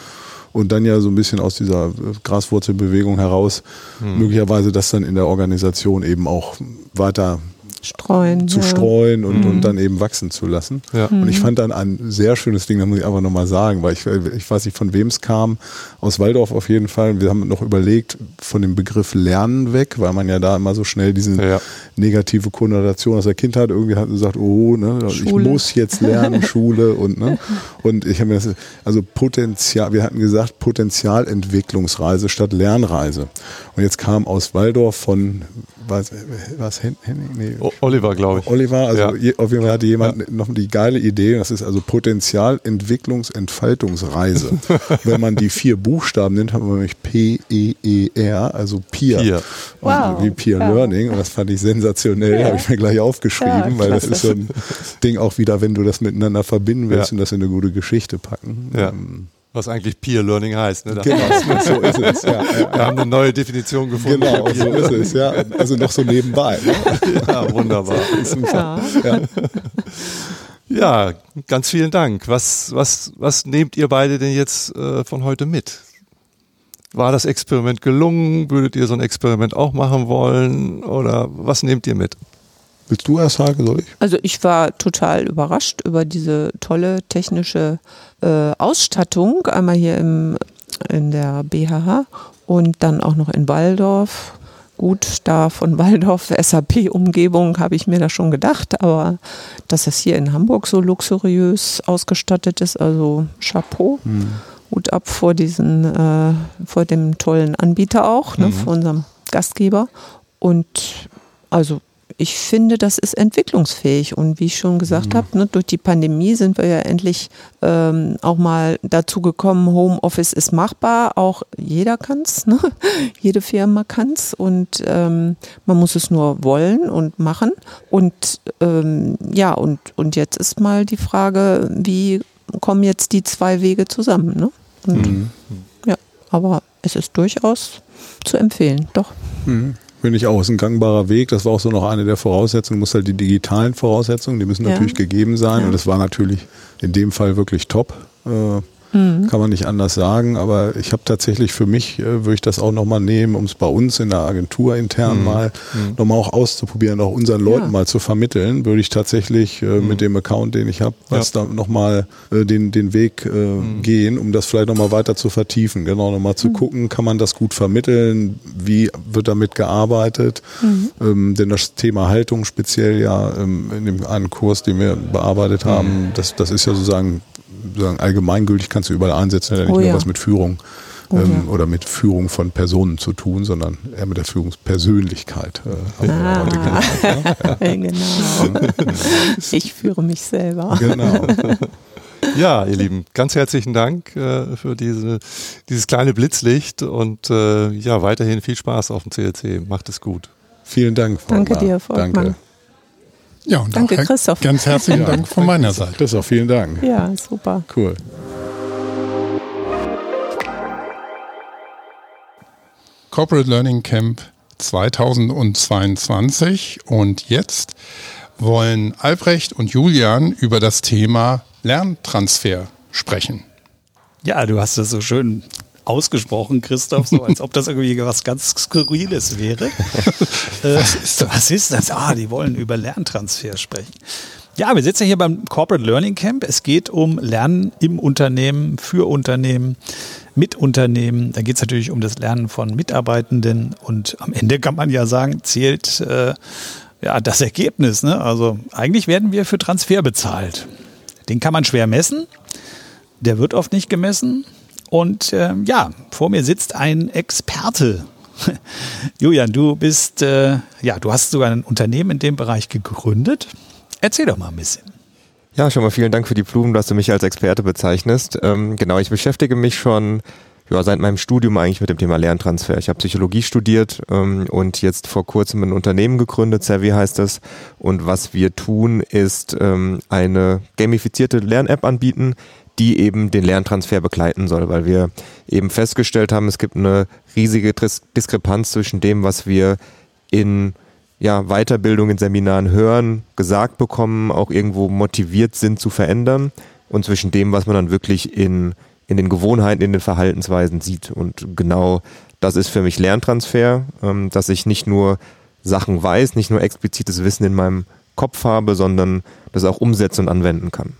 und dann ja so ein bisschen aus dieser Graswurzelbewegung heraus hm. möglicherweise das dann in der Organisation eben auch weiter streuen, zu ja. streuen und, mhm. und dann eben wachsen zu lassen. Ja. Und ich mhm. fand dann ein sehr schönes Ding, da muss ich einfach nochmal sagen, weil ich, ich weiß nicht, von wem es kam, aus Waldorf auf jeden Fall. Wir haben noch überlegt, von dem Begriff Lernen weg, weil man ja da immer so schnell diese ja. negative Konnotation aus der Kindheit irgendwie hat gesagt, oh, ne, ich muss jetzt lernen, Schule und ne. Und ich habe mir das, also Potenzial, wir hatten gesagt, Potenzialentwicklungsreise statt Lernreise. Und jetzt kam aus Waldorf von was, was Henning? Nee. Oliver, glaube ich. Oliver, also ja. auf jeden Fall hatte jemand ja. noch die geile Idee, das ist also Potenzialentwicklungsentfaltungsreise. Wenn man die vier Buchstaben nimmt, hat man nämlich P-E-E-R, also Peer. Peer. Wow. Wie Peer ja. Learning. Und das fand ich sensationell, habe ich mir gleich aufgeschrieben, weil das ist so ein Ding auch wieder, wenn du das miteinander verbinden willst und das in eine gute Geschichte packen. Ja. Ähm, was eigentlich Peer Learning heißt. Ne? Genau, so ist es. Ja, ja, Wir haben eine neue Definition gefunden. Genau, so ist es. Ja. Also noch so nebenbei. Ne? Ja, wunderbar. Ja. Ja. ja, ganz vielen Dank. Was, was, was nehmt ihr beide denn jetzt äh, von heute mit? War das Experiment gelungen? Würdet ihr so ein Experiment auch machen wollen? Oder was nehmt ihr mit? Willst du erst sagen, soll ich? Also ich war total überrascht über diese tolle technische äh, Ausstattung, einmal hier im, in der BHH und dann auch noch in Waldorf. Gut, da von Waldorf SAP-Umgebung habe ich mir da schon gedacht, aber dass es hier in Hamburg so luxuriös ausgestattet ist, also Chapeau. Hm. Hut ab vor diesen, äh, vor dem tollen Anbieter auch, ne, mhm. vor unserem Gastgeber. Und also ich finde, das ist entwicklungsfähig. Und wie ich schon gesagt mhm. habe, ne, durch die Pandemie sind wir ja endlich ähm, auch mal dazu gekommen, Homeoffice ist machbar. Auch jeder kann es, ne? jede Firma kann es. Und ähm, man muss es nur wollen und machen. Und ähm, ja, und, und jetzt ist mal die Frage, wie kommen jetzt die zwei Wege zusammen? Ne? Und, mhm. Ja, aber es ist durchaus zu empfehlen, doch. Mhm. Finde ich auch, ist ein gangbarer Weg. Das war auch so noch eine der Voraussetzungen. Du musst halt die digitalen Voraussetzungen, die müssen ja. natürlich gegeben sein. Ja. Und das war natürlich in dem Fall wirklich top. Äh, Mhm. Kann man nicht anders sagen, aber ich habe tatsächlich für mich, äh, würde ich das auch nochmal nehmen, um es bei uns in der Agentur intern mhm. mal mhm. nochmal auch auszuprobieren, auch unseren Leuten ja. mal zu vermitteln, würde ich tatsächlich äh, mhm. mit dem Account, den ich habe, was ja. da nochmal äh, den, den Weg äh, mhm. gehen, um das vielleicht nochmal weiter zu vertiefen. Genau, nochmal zu mhm. gucken, kann man das gut vermitteln, wie wird damit gearbeitet, ähm, denn das Thema Haltung speziell ja ähm, in dem einen Kurs, den wir bearbeitet haben, das, das ist ja sozusagen sagen, allgemeingültig kannst du überall einsetzen, hat ja nicht oh, nur ja. was mit Führung oh, ähm, ja. oder mit Führung von Personen zu tun, sondern eher mit der Führungspersönlichkeit. Äh, ah. gelernt, ja? genau. ich führe mich selber. Genau. Ja, ihr Lieben, ganz herzlichen Dank äh, für diese, dieses kleine Blitzlicht und äh, ja, weiterhin viel Spaß auf dem CLC. Macht es gut. Vielen Dank. Frau Danke dir, Volkmann. Danke. Ja, und Danke, Christoph. Ganz herzlichen ja, Dank von meiner Seite. Christoph, vielen Dank. Ja, super. Cool. Corporate Learning Camp 2022 und jetzt wollen Albrecht und Julian über das Thema Lerntransfer sprechen. Ja, du hast es so schön ausgesprochen, Christoph, so als ob das irgendwie was ganz Skurriles wäre. äh, was, ist das? was ist das? Ah, die wollen über Lerntransfer sprechen. Ja, wir sitzen hier beim Corporate Learning Camp. Es geht um Lernen im Unternehmen, für Unternehmen, mit Unternehmen. Da geht es natürlich um das Lernen von Mitarbeitenden und am Ende kann man ja sagen, zählt äh, ja, das Ergebnis. Ne? Also eigentlich werden wir für Transfer bezahlt. Den kann man schwer messen. Der wird oft nicht gemessen. Und äh, ja, vor mir sitzt ein Experte. Julian, du bist, äh, ja, du hast sogar ein Unternehmen in dem Bereich gegründet. Erzähl doch mal ein bisschen. Ja, schon mal vielen Dank für die Blumen, dass du mich als Experte bezeichnest. Ähm, genau, ich beschäftige mich schon ja, seit meinem Studium eigentlich mit dem Thema Lerntransfer. Ich habe Psychologie studiert ähm, und jetzt vor kurzem ein Unternehmen gegründet, Servi heißt es. Und was wir tun, ist ähm, eine gamifizierte Lern-App anbieten, die eben den Lerntransfer begleiten soll, weil wir eben festgestellt haben, es gibt eine riesige Diskrepanz zwischen dem, was wir in ja, Weiterbildung in Seminaren hören, gesagt bekommen, auch irgendwo motiviert sind zu verändern und zwischen dem, was man dann wirklich in, in den Gewohnheiten, in den Verhaltensweisen sieht. Und genau das ist für mich Lerntransfer, ähm, dass ich nicht nur Sachen weiß, nicht nur explizites Wissen in meinem Kopf habe, sondern das auch umsetzen und anwenden kann.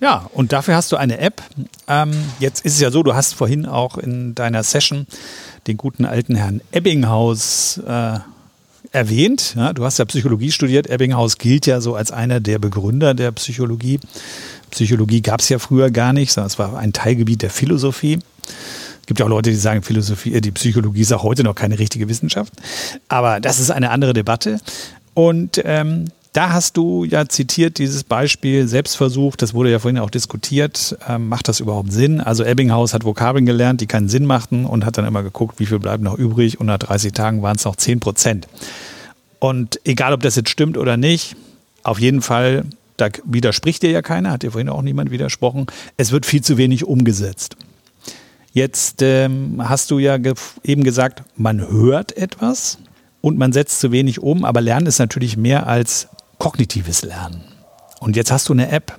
Ja, und dafür hast du eine App. Ähm, jetzt ist es ja so, du hast vorhin auch in deiner Session den guten alten Herrn Ebbinghaus äh, erwähnt. Ja, du hast ja Psychologie studiert. Ebbinghaus gilt ja so als einer der Begründer der Psychologie. Psychologie gab es ja früher gar nicht, sondern es war ein Teilgebiet der Philosophie. Es gibt ja auch Leute, die sagen, Philosophie, äh, die Psychologie ist auch heute noch keine richtige Wissenschaft. Aber das ist eine andere Debatte. Und ähm, da hast du ja zitiert dieses Beispiel Selbstversuch, das wurde ja vorhin auch diskutiert. Ähm, macht das überhaupt Sinn? Also Ebbinghaus hat Vokabeln gelernt, die keinen Sinn machten und hat dann immer geguckt, wie viel bleibt noch übrig. Und nach 30 Tagen waren es noch 10 Prozent. Und egal, ob das jetzt stimmt oder nicht, auf jeden Fall, da widerspricht dir ja keiner, hat dir vorhin auch niemand widersprochen. Es wird viel zu wenig umgesetzt. Jetzt ähm, hast du ja ge eben gesagt, man hört etwas und man setzt zu wenig um, aber Lernen ist natürlich mehr als kognitives Lernen. Und jetzt hast du eine App.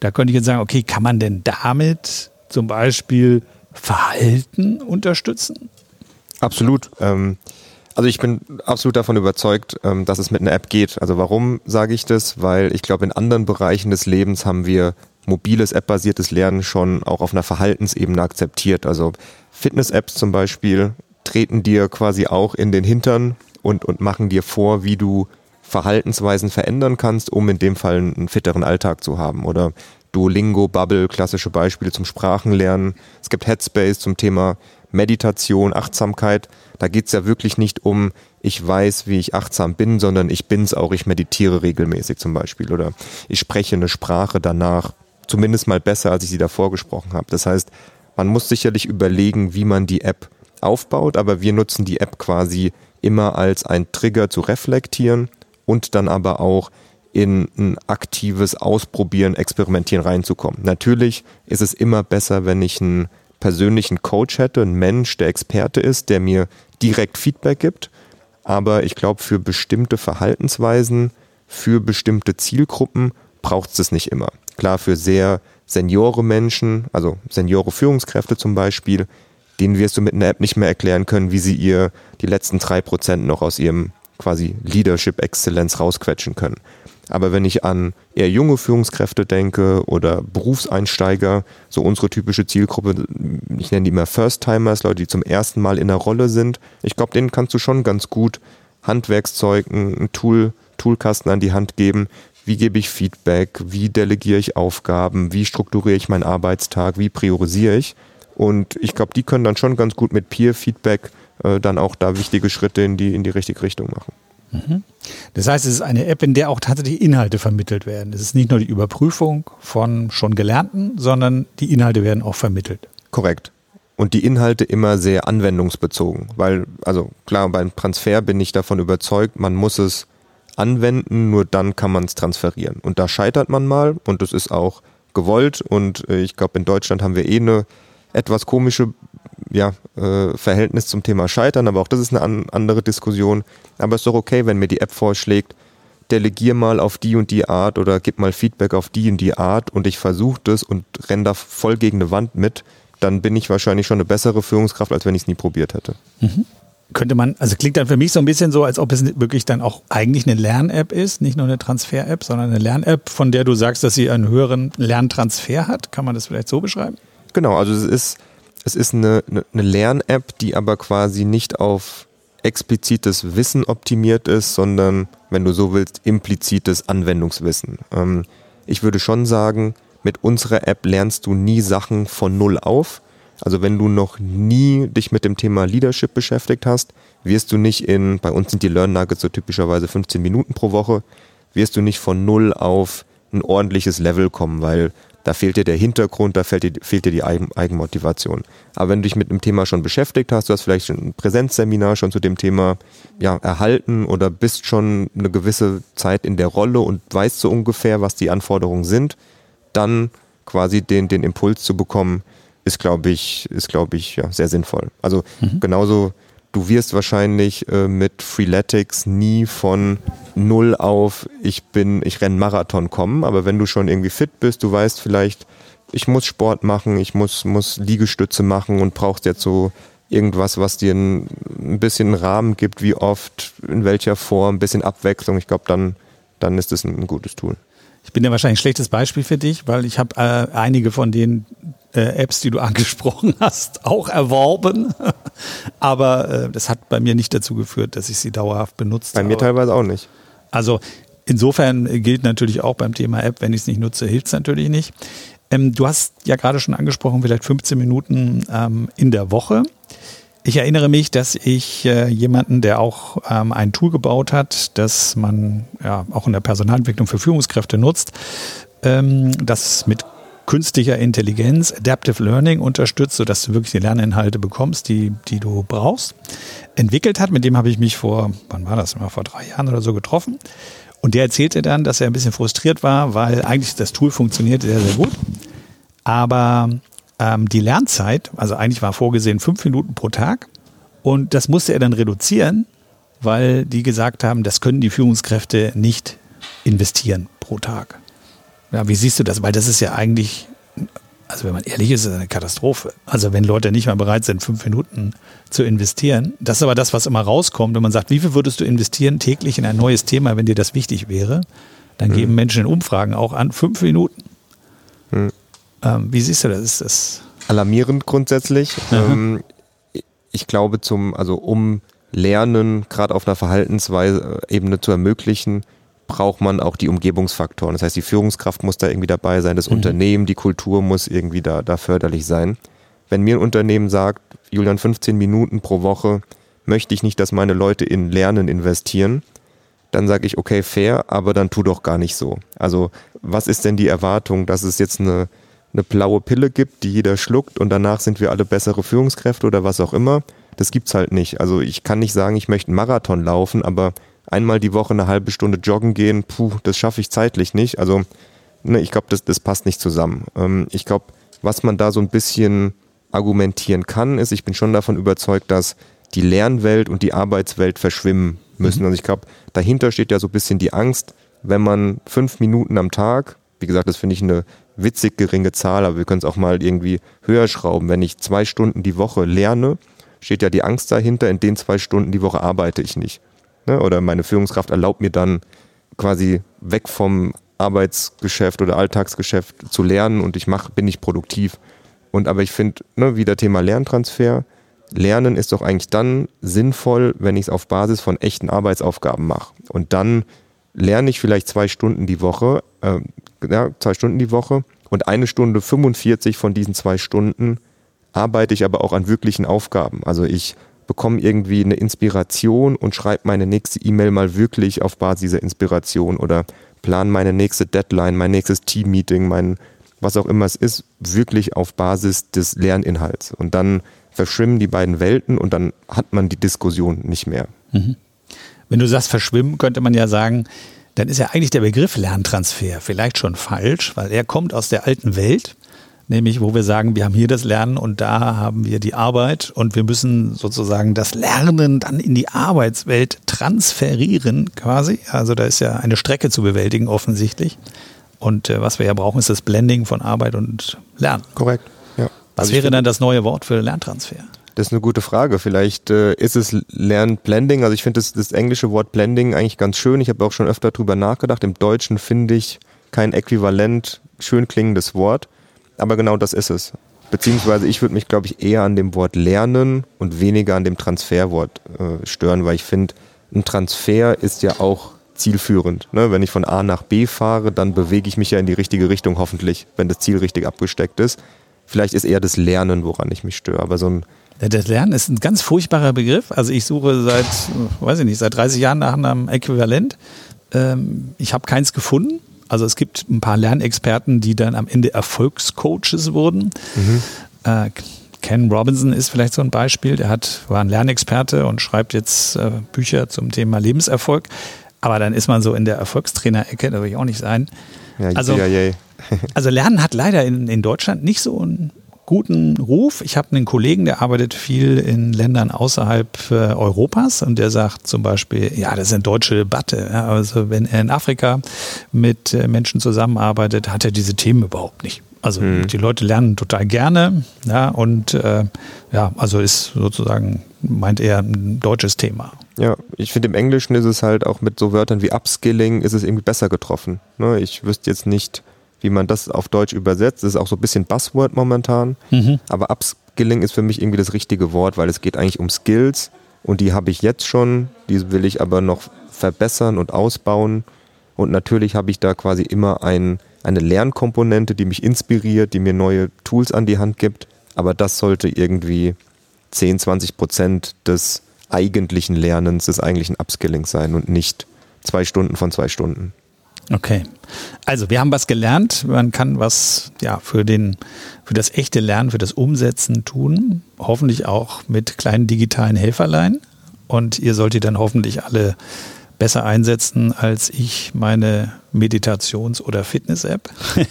Da könnte ich jetzt sagen, okay, kann man denn damit zum Beispiel Verhalten unterstützen? Absolut. Ähm, also ich bin absolut davon überzeugt, ähm, dass es mit einer App geht. Also warum sage ich das? Weil ich glaube, in anderen Bereichen des Lebens haben wir mobiles App-basiertes Lernen schon auch auf einer Verhaltensebene akzeptiert. Also Fitness-Apps zum Beispiel treten dir quasi auch in den Hintern und, und machen dir vor, wie du Verhaltensweisen verändern kannst, um in dem Fall einen fitteren Alltag zu haben. Oder Duolingo, Bubble, klassische Beispiele zum Sprachenlernen. Es gibt Headspace zum Thema Meditation, Achtsamkeit. Da geht es ja wirklich nicht um ich weiß, wie ich achtsam bin, sondern ich bin's auch, ich meditiere regelmäßig zum Beispiel oder ich spreche eine Sprache danach zumindest mal besser, als ich sie davor gesprochen habe. Das heißt, man muss sicherlich überlegen, wie man die App aufbaut, aber wir nutzen die App quasi immer als ein Trigger zu reflektieren und dann aber auch in ein aktives Ausprobieren, Experimentieren reinzukommen. Natürlich ist es immer besser, wenn ich einen persönlichen Coach hätte, einen Mensch, der Experte ist, der mir direkt Feedback gibt. Aber ich glaube, für bestimmte Verhaltensweisen, für bestimmte Zielgruppen braucht es das nicht immer. Klar, für sehr seniore Menschen, also seniore Führungskräfte zum Beispiel, denen wirst du mit einer App nicht mehr erklären können, wie sie ihr die letzten drei Prozent noch aus ihrem quasi Leadership Exzellenz rausquetschen können. Aber wenn ich an eher junge Führungskräfte denke oder Berufseinsteiger, so unsere typische Zielgruppe, ich nenne die immer First-Timers, Leute, die zum ersten Mal in der Rolle sind, ich glaube, denen kannst du schon ganz gut Handwerkszeug, ein Tool, Toolkasten an die Hand geben. Wie gebe ich Feedback? Wie delegiere ich Aufgaben? Wie strukturiere ich meinen Arbeitstag? Wie priorisiere ich? Und ich glaube, die können dann schon ganz gut mit Peer-Feedback äh, dann auch da wichtige Schritte in die, in die richtige Richtung machen. Mhm. Das heißt, es ist eine App, in der auch tatsächlich Inhalte vermittelt werden. Es ist nicht nur die Überprüfung von schon Gelernten, sondern die Inhalte werden auch vermittelt. Korrekt. Und die Inhalte immer sehr anwendungsbezogen, weil, also klar, beim Transfer bin ich davon überzeugt, man muss es anwenden, nur dann kann man es transferieren. Und da scheitert man mal und das ist auch gewollt und äh, ich glaube, in Deutschland haben wir eh eine etwas komische ja, äh, Verhältnis zum Thema Scheitern, aber auch das ist eine an, andere Diskussion. Aber es ist doch okay, wenn mir die App vorschlägt, delegier mal auf die und die Art oder gib mal Feedback auf die und die Art und ich versuche das und renne da voll gegen eine Wand mit, dann bin ich wahrscheinlich schon eine bessere Führungskraft, als wenn ich es nie probiert hätte. Mhm. Könnte man, also klingt dann für mich so ein bisschen so, als ob es wirklich dann auch eigentlich eine Lern-App ist, nicht nur eine Transfer-App, sondern eine Lern-App, von der du sagst, dass sie einen höheren Lerntransfer hat. Kann man das vielleicht so beschreiben? Genau, also es ist, es ist eine, eine Lern-App, die aber quasi nicht auf explizites Wissen optimiert ist, sondern, wenn du so willst, implizites Anwendungswissen. Ähm, ich würde schon sagen, mit unserer App lernst du nie Sachen von Null auf. Also wenn du noch nie dich mit dem Thema Leadership beschäftigt hast, wirst du nicht in, bei uns sind die Learn Nuggets so typischerweise 15 Minuten pro Woche, wirst du nicht von Null auf ein ordentliches Level kommen, weil da fehlt dir der Hintergrund, da fehlt dir, fehlt dir die Eigen, Eigenmotivation. Aber wenn du dich mit einem Thema schon beschäftigt hast, du hast vielleicht ein Präsenzseminar schon zu dem Thema ja, erhalten oder bist schon eine gewisse Zeit in der Rolle und weißt so ungefähr, was die Anforderungen sind, dann quasi den, den Impuls zu bekommen, ist, glaube ich, ist, glaube ich, ja, sehr sinnvoll. Also mhm. genauso du wirst wahrscheinlich äh, mit Freeletics nie von null auf ich bin, ich renne Marathon kommen, aber wenn du schon irgendwie fit bist, du weißt vielleicht, ich muss Sport machen, ich muss, muss Liegestütze machen und brauchst jetzt so irgendwas, was dir ein, ein bisschen Rahmen gibt, wie oft, in welcher Form, ein bisschen Abwechslung. Ich glaube, dann, dann ist es ein gutes Tool. Ich bin ja wahrscheinlich ein schlechtes Beispiel für dich, weil ich habe äh, einige von den äh, Apps, die du angesprochen hast, auch erworben. Aber äh, das hat bei mir nicht dazu geführt, dass ich sie dauerhaft benutzt habe. Bei mir teilweise auch nicht. Also insofern gilt natürlich auch beim Thema App, wenn ich es nicht nutze, hilft es natürlich nicht. Ähm, du hast ja gerade schon angesprochen, vielleicht 15 Minuten ähm, in der Woche. Ich erinnere mich, dass ich äh, jemanden, der auch ähm, ein Tool gebaut hat, das man ja auch in der Personalentwicklung für Führungskräfte nutzt, ähm, das mit künstlicher Intelligenz, Adaptive Learning unterstützt, sodass du wirklich die Lerninhalte bekommst, die, die du brauchst, entwickelt hat. Mit dem habe ich mich vor, wann war das, vor drei Jahren oder so getroffen. Und der erzählte dann, dass er ein bisschen frustriert war, weil eigentlich das Tool funktioniert sehr, sehr gut. Aber ähm, die Lernzeit, also eigentlich war vorgesehen fünf Minuten pro Tag. Und das musste er dann reduzieren, weil die gesagt haben, das können die Führungskräfte nicht investieren pro Tag. Ja, wie siehst du das? Weil das ist ja eigentlich, also wenn man ehrlich ist, ist eine Katastrophe. Also wenn Leute nicht mal bereit sind, fünf Minuten zu investieren. Das ist aber das, was immer rauskommt. Wenn man sagt, wie viel würdest du investieren täglich in ein neues Thema, wenn dir das wichtig wäre? Dann mhm. geben Menschen in Umfragen auch an, fünf Minuten. Mhm. Ähm, wie siehst du das? Ist das alarmierend grundsätzlich. Ähm, ich glaube, zum, also um Lernen gerade auf einer Verhaltensebene zu ermöglichen, braucht man auch die Umgebungsfaktoren. Das heißt, die Führungskraft muss da irgendwie dabei sein, das mhm. Unternehmen, die Kultur muss irgendwie da, da förderlich sein. Wenn mir ein Unternehmen sagt, Julian, 15 Minuten pro Woche möchte ich nicht, dass meine Leute in Lernen investieren, dann sage ich, okay, fair, aber dann tu doch gar nicht so. Also was ist denn die Erwartung, dass es jetzt eine, eine blaue Pille gibt, die jeder schluckt und danach sind wir alle bessere Führungskräfte oder was auch immer? Das gibt's halt nicht. Also ich kann nicht sagen, ich möchte einen Marathon laufen, aber einmal die Woche eine halbe Stunde joggen gehen, puh, das schaffe ich zeitlich nicht. Also ne, ich glaube, das, das passt nicht zusammen. Ähm, ich glaube, was man da so ein bisschen argumentieren kann, ist, ich bin schon davon überzeugt, dass die Lernwelt und die Arbeitswelt verschwimmen müssen. Mhm. Also ich glaube, dahinter steht ja so ein bisschen die Angst, wenn man fünf Minuten am Tag, wie gesagt, das finde ich eine witzig geringe Zahl, aber wir können es auch mal irgendwie höher schrauben. Wenn ich zwei Stunden die Woche lerne, steht ja die Angst dahinter, in den zwei Stunden die Woche arbeite ich nicht. Ne? Oder meine Führungskraft erlaubt mir dann quasi weg vom Arbeitsgeschäft oder Alltagsgeschäft zu lernen und ich mach, bin nicht produktiv. Und aber ich finde, ne, wieder Thema Lerntransfer, Lernen ist doch eigentlich dann sinnvoll, wenn ich es auf Basis von echten Arbeitsaufgaben mache. Und dann lerne ich vielleicht zwei Stunden die Woche, äh, ja, zwei Stunden die Woche und eine Stunde 45 von diesen zwei Stunden arbeite ich aber auch an wirklichen Aufgaben. Also ich bekomme irgendwie eine Inspiration und schreibe meine nächste E-Mail mal wirklich auf Basis dieser Inspiration oder plane meine nächste Deadline, mein nächstes Team-Meeting, mein was auch immer es ist, wirklich auf Basis des Lerninhalts. Und dann verschwimmen die beiden Welten und dann hat man die Diskussion nicht mehr. Mhm. Wenn du sagst verschwimmen, könnte man ja sagen, dann ist ja eigentlich der Begriff Lerntransfer vielleicht schon falsch, weil er kommt aus der alten Welt, nämlich wo wir sagen, wir haben hier das Lernen und da haben wir die Arbeit und wir müssen sozusagen das Lernen dann in die Arbeitswelt transferieren quasi. Also da ist ja eine Strecke zu bewältigen offensichtlich. Und äh, was wir ja brauchen, ist das Blending von Arbeit und Lernen. Korrekt. Was also wäre dann das neue Wort für Lerntransfer? Das ist eine gute Frage. Vielleicht äh, ist es Lernblending. Also ich finde das, das, englische Wort Blending eigentlich ganz schön. Ich habe auch schon öfter drüber nachgedacht. Im Deutschen finde ich kein äquivalent schön klingendes Wort. Aber genau das ist es. Beziehungsweise ich würde mich, glaube ich, eher an dem Wort Lernen und weniger an dem Transferwort äh, stören, weil ich finde, ein Transfer ist ja auch zielführend. Ne? Wenn ich von A nach B fahre, dann bewege ich mich ja in die richtige Richtung, hoffentlich, wenn das Ziel richtig abgesteckt ist. Vielleicht ist eher das Lernen, woran ich mich störe. Aber so ein das Lernen ist ein ganz furchtbarer Begriff. Also ich suche seit, weiß ich nicht, seit 30 Jahren nach einem Äquivalent. Ähm, ich habe keins gefunden. Also es gibt ein paar Lernexperten, die dann am Ende Erfolgscoaches wurden. Mhm. Äh, Ken Robinson ist vielleicht so ein Beispiel. Der hat, war ein Lernexperte und schreibt jetzt äh, Bücher zum Thema Lebenserfolg. Aber dann ist man so in der Erfolgstrainer-Ecke, da will ich auch nicht sein. Ja, also, ja, ja. Also Lernen hat leider in, in Deutschland nicht so einen guten Ruf. Ich habe einen Kollegen, der arbeitet viel in Ländern außerhalb äh, Europas und der sagt zum Beispiel, ja, das ist eine deutsche Debatte. Ja, also wenn er in Afrika mit äh, Menschen zusammenarbeitet, hat er diese Themen überhaupt nicht. Also mhm. die Leute lernen total gerne, ja, und äh, ja, also ist sozusagen, meint er, ein deutsches Thema. Ja, ich finde im Englischen ist es halt auch mit so Wörtern wie Upskilling ist es irgendwie besser getroffen. Ne? Ich wüsste jetzt nicht, wie man das auf Deutsch übersetzt. Das ist auch so ein bisschen Buzzword momentan. Mhm. Aber Upskilling ist für mich irgendwie das richtige Wort, weil es geht eigentlich um Skills und die habe ich jetzt schon, die will ich aber noch verbessern und ausbauen. Und natürlich habe ich da quasi immer ein, eine Lernkomponente, die mich inspiriert, die mir neue Tools an die Hand gibt. Aber das sollte irgendwie 10, 20 Prozent des eigentlichen Lernens, des eigentlichen Upskillings sein und nicht zwei Stunden von zwei Stunden. Okay. Also wir haben was gelernt. Man kann was ja für den für das echte Lernen, für das Umsetzen tun. Hoffentlich auch mit kleinen digitalen Helferlein. Und ihr solltet dann hoffentlich alle besser einsetzen als ich meine Meditations- oder Fitness-App.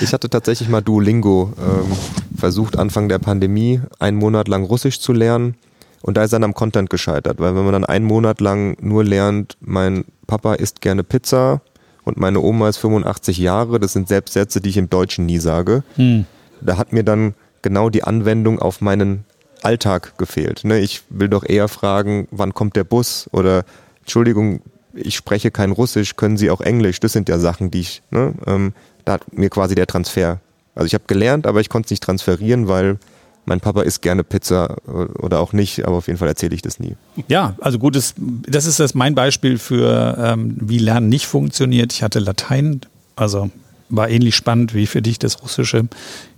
ich hatte tatsächlich mal Duolingo ähm, versucht, Anfang der Pandemie einen Monat lang Russisch zu lernen. Und da ist dann am Content gescheitert, weil wenn man dann einen Monat lang nur lernt, mein Papa isst gerne Pizza und meine Oma ist 85 Jahre, das sind selbst Sätze, die ich im Deutschen nie sage. Hm. Da hat mir dann genau die Anwendung auf meinen Alltag gefehlt. Ne? Ich will doch eher fragen, wann kommt der Bus oder Entschuldigung, ich spreche kein Russisch, können Sie auch Englisch? Das sind ja Sachen, die ich, ne? ähm, da hat mir quasi der Transfer. Also ich habe gelernt, aber ich konnte es nicht transferieren, weil mein Papa isst gerne Pizza oder auch nicht, aber auf jeden Fall erzähle ich das nie. Ja, also gutes, das ist das mein Beispiel für, ähm, wie Lernen nicht funktioniert. Ich hatte Latein, also war ähnlich spannend wie für dich das Russische.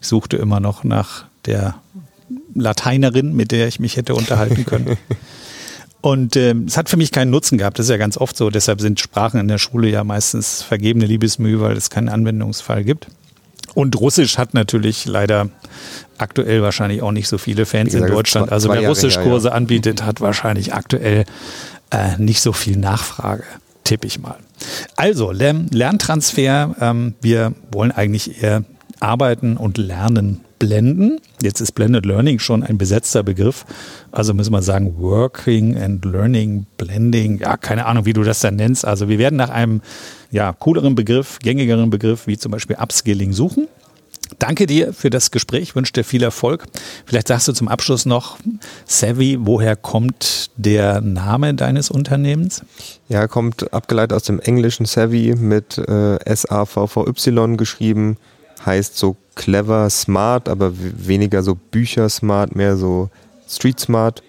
Ich suchte immer noch nach der Lateinerin, mit der ich mich hätte unterhalten können. Und ähm, es hat für mich keinen Nutzen gehabt. Das ist ja ganz oft so. Deshalb sind Sprachen in der Schule ja meistens vergebene Liebesmühe, weil es keinen Anwendungsfall gibt. Und Russisch hat natürlich leider aktuell wahrscheinlich auch nicht so viele Fans gesagt, in Deutschland. Also wer Russischkurse ja. anbietet, hat wahrscheinlich aktuell äh, nicht so viel Nachfrage, tippe ich mal. Also Lern Lerntransfer. Ähm, wir wollen eigentlich eher arbeiten und lernen blenden. Jetzt ist Blended Learning schon ein besetzter Begriff. Also müssen wir sagen Working and Learning, Blending. Ja, keine Ahnung, wie du das dann nennst. Also wir werden nach einem ja, cooleren Begriff, gängigeren Begriff wie zum Beispiel Upskilling suchen. Danke dir für das Gespräch, wünsche dir viel Erfolg. Vielleicht sagst du zum Abschluss noch, Savvy, woher kommt der Name deines Unternehmens? Ja, kommt abgeleitet aus dem englischen Savvy mit äh, S-A-V-V-Y geschrieben heißt so clever, smart, aber weniger so Bücher smart, mehr so Street smart.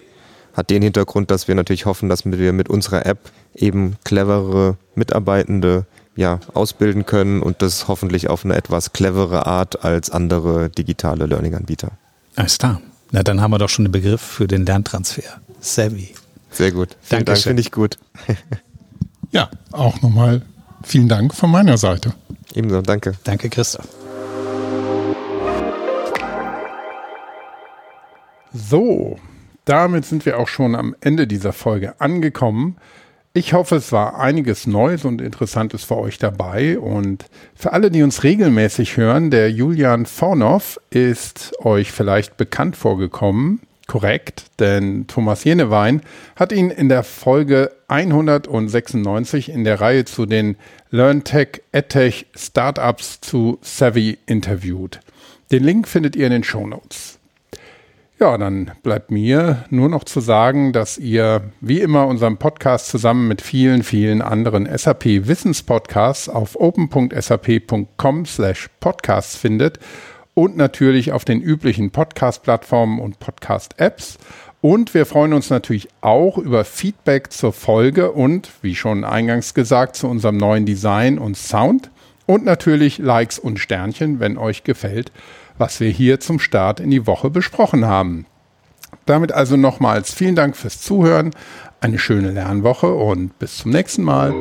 Hat den Hintergrund, dass wir natürlich hoffen, dass wir mit unserer App eben cleverere Mitarbeitende ja, ausbilden können und das hoffentlich auf eine etwas clevere Art als andere digitale Learning-Anbieter. Alles klar. Na, dann haben wir doch schon einen Begriff für den Lerntransfer. Savvy. Sehr gut. Vielen Dankeschön. Dank, finde ich gut. ja, auch nochmal vielen Dank von meiner Seite. Ebenso, danke. Danke, Christoph. So, damit sind wir auch schon am Ende dieser Folge angekommen. Ich hoffe, es war einiges Neues und Interessantes für euch dabei. Und für alle, die uns regelmäßig hören, der Julian Fornow ist euch vielleicht bekannt vorgekommen. Korrekt, denn Thomas Jenewein hat ihn in der Folge 196 in der Reihe zu den LearnTech EdTech Startups zu Savvy interviewt. Den Link findet ihr in den Show Notes. Ja, dann bleibt mir nur noch zu sagen, dass ihr wie immer unseren Podcast zusammen mit vielen, vielen anderen SAP Wissenspodcasts auf open.sap.com slash podcasts findet und natürlich auf den üblichen Podcast-Plattformen und Podcast-Apps. Und wir freuen uns natürlich auch über Feedback zur Folge und, wie schon eingangs gesagt, zu unserem neuen Design und Sound. Und natürlich Likes und Sternchen, wenn euch gefällt was wir hier zum Start in die Woche besprochen haben. Damit also nochmals vielen Dank fürs Zuhören, eine schöne Lernwoche und bis zum nächsten Mal.